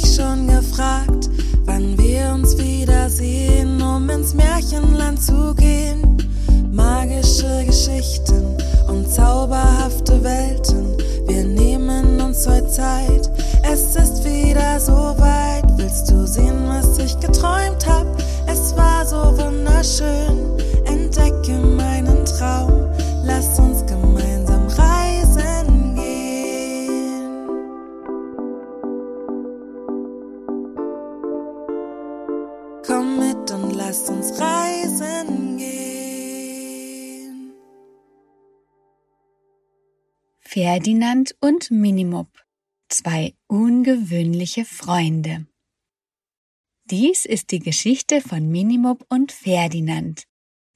mich schon gefragt, wann wir uns wiedersehen, um ins Märchenland zu gehen. Magische Geschichten und zauberhafte Welten, wir nehmen uns heute Zeit Komm mit und lass uns reisen gehen. Ferdinand und Minimob. Zwei ungewöhnliche Freunde. Dies ist die Geschichte von Minimob und Ferdinand.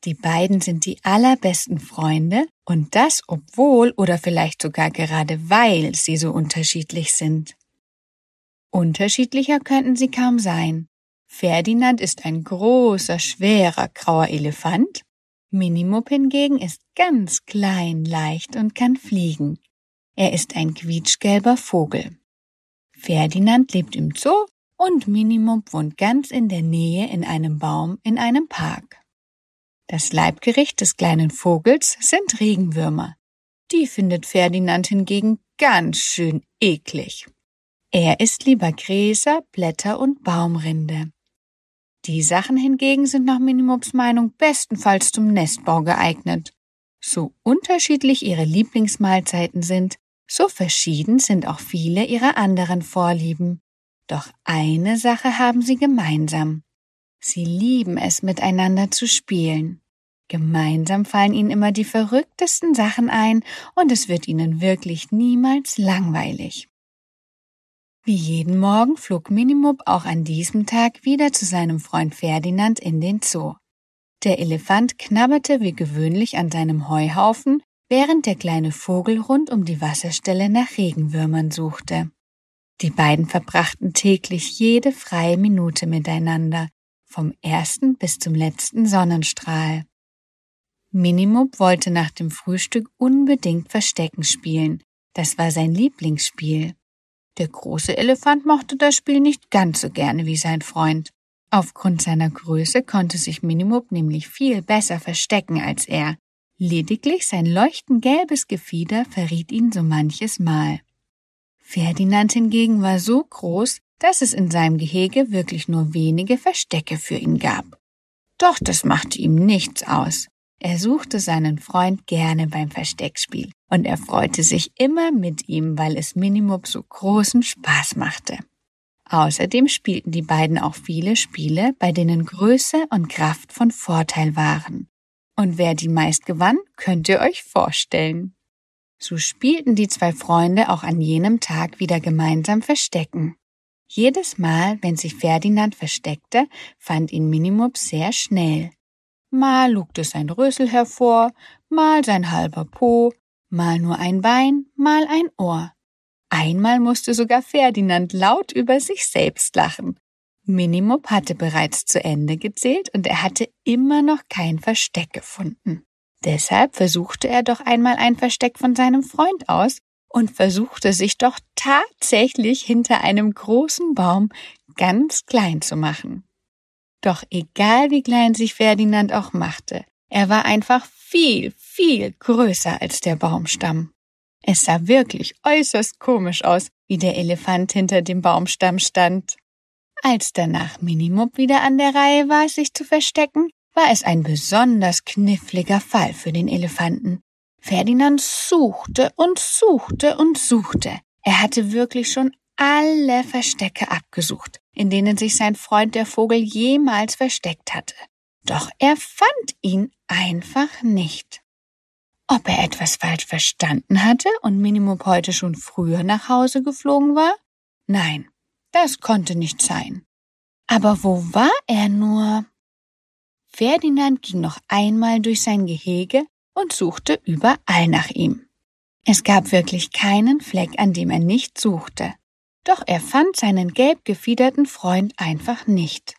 Die beiden sind die allerbesten Freunde und das obwohl oder vielleicht sogar gerade weil sie so unterschiedlich sind. Unterschiedlicher könnten sie kaum sein. Ferdinand ist ein großer, schwerer, grauer Elefant. Minimob hingegen ist ganz klein, leicht und kann fliegen. Er ist ein quietschgelber Vogel. Ferdinand lebt im Zoo und Minimob wohnt ganz in der Nähe in einem Baum in einem Park. Das Leibgericht des kleinen Vogels sind Regenwürmer. Die findet Ferdinand hingegen ganz schön eklig. Er isst lieber Gräser, Blätter und Baumrinde. Die Sachen hingegen sind nach Minimobs Meinung bestenfalls zum Nestbau geeignet. So unterschiedlich ihre Lieblingsmahlzeiten sind, so verschieden sind auch viele ihrer anderen Vorlieben. Doch eine Sache haben sie gemeinsam. Sie lieben es, miteinander zu spielen. Gemeinsam fallen ihnen immer die verrücktesten Sachen ein und es wird ihnen wirklich niemals langweilig. Wie jeden Morgen flog Minimob auch an diesem Tag wieder zu seinem Freund Ferdinand in den Zoo. Der Elefant knabberte wie gewöhnlich an seinem Heuhaufen, während der kleine Vogel rund um die Wasserstelle nach Regenwürmern suchte. Die beiden verbrachten täglich jede freie Minute miteinander, vom ersten bis zum letzten Sonnenstrahl. Minimob wollte nach dem Frühstück unbedingt Verstecken spielen. Das war sein Lieblingsspiel. Der große Elefant mochte das Spiel nicht ganz so gerne wie sein Freund. Aufgrund seiner Größe konnte sich Minimob nämlich viel besser verstecken als er. Lediglich sein leuchtend gelbes Gefieder verriet ihn so manches Mal. Ferdinand hingegen war so groß, dass es in seinem Gehege wirklich nur wenige Verstecke für ihn gab. Doch das machte ihm nichts aus. Er suchte seinen Freund gerne beim Versteckspiel und er freute sich immer mit ihm, weil es Minimob so großen Spaß machte. Außerdem spielten die beiden auch viele Spiele, bei denen Größe und Kraft von Vorteil waren. Und wer die meist gewann, könnt ihr euch vorstellen. So spielten die zwei Freunde auch an jenem Tag wieder gemeinsam Verstecken. Jedes Mal, wenn sich Ferdinand versteckte, fand ihn Minimob sehr schnell. Mal lugte sein Rösel hervor, mal sein halber Po, mal nur ein Bein, mal ein Ohr. Einmal musste sogar Ferdinand laut über sich selbst lachen. Minimob hatte bereits zu Ende gezählt und er hatte immer noch kein Versteck gefunden. Deshalb versuchte er doch einmal ein Versteck von seinem Freund aus und versuchte sich doch tatsächlich hinter einem großen Baum ganz klein zu machen. Doch egal wie klein sich Ferdinand auch machte, er war einfach viel, viel größer als der Baumstamm. Es sah wirklich äußerst komisch aus, wie der Elefant hinter dem Baumstamm stand. Als danach Minimob wieder an der Reihe war, sich zu verstecken, war es ein besonders kniffliger Fall für den Elefanten. Ferdinand suchte und suchte und suchte. Er hatte wirklich schon alle Verstecke abgesucht, in denen sich sein Freund der Vogel jemals versteckt hatte. Doch er fand ihn einfach nicht. Ob er etwas falsch verstanden hatte und Minimob heute schon früher nach Hause geflogen war? Nein, das konnte nicht sein. Aber wo war er nur? Ferdinand ging noch einmal durch sein Gehege und suchte überall nach ihm. Es gab wirklich keinen Fleck, an dem er nicht suchte. Doch er fand seinen gelb gefiederten Freund einfach nicht.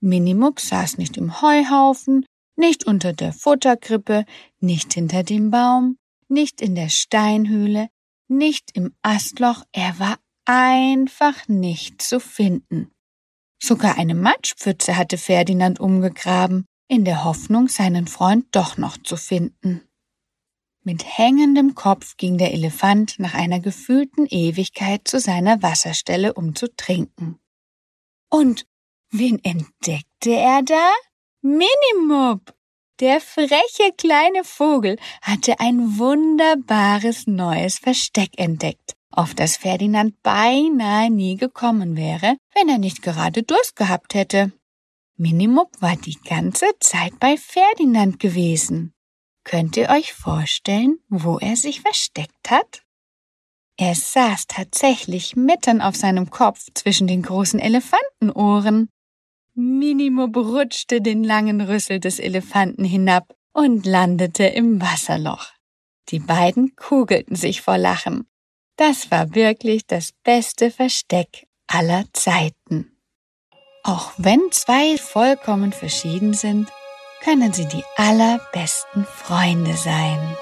Minimux saß nicht im Heuhaufen, nicht unter der Futterkrippe, nicht hinter dem Baum, nicht in der Steinhöhle, nicht im Astloch, er war einfach nicht zu finden. Sogar eine Matschpfütze hatte Ferdinand umgegraben, in der Hoffnung, seinen Freund doch noch zu finden. Mit hängendem Kopf ging der Elefant nach einer gefühlten Ewigkeit zu seiner Wasserstelle, um zu trinken. Und wen entdeckte er da? Minimob! Der freche kleine Vogel hatte ein wunderbares neues Versteck entdeckt, auf das Ferdinand beinahe nie gekommen wäre, wenn er nicht gerade Durst gehabt hätte. Minimob war die ganze Zeit bei Ferdinand gewesen. Könnt ihr euch vorstellen, wo er sich versteckt hat? Er saß tatsächlich mitten auf seinem Kopf zwischen den großen Elefantenohren. Minimo rutschte den langen Rüssel des Elefanten hinab und landete im Wasserloch. Die beiden kugelten sich vor Lachen. Das war wirklich das beste Versteck aller Zeiten. Auch wenn zwei vollkommen verschieden sind, können sie die allerbesten Freunde sein.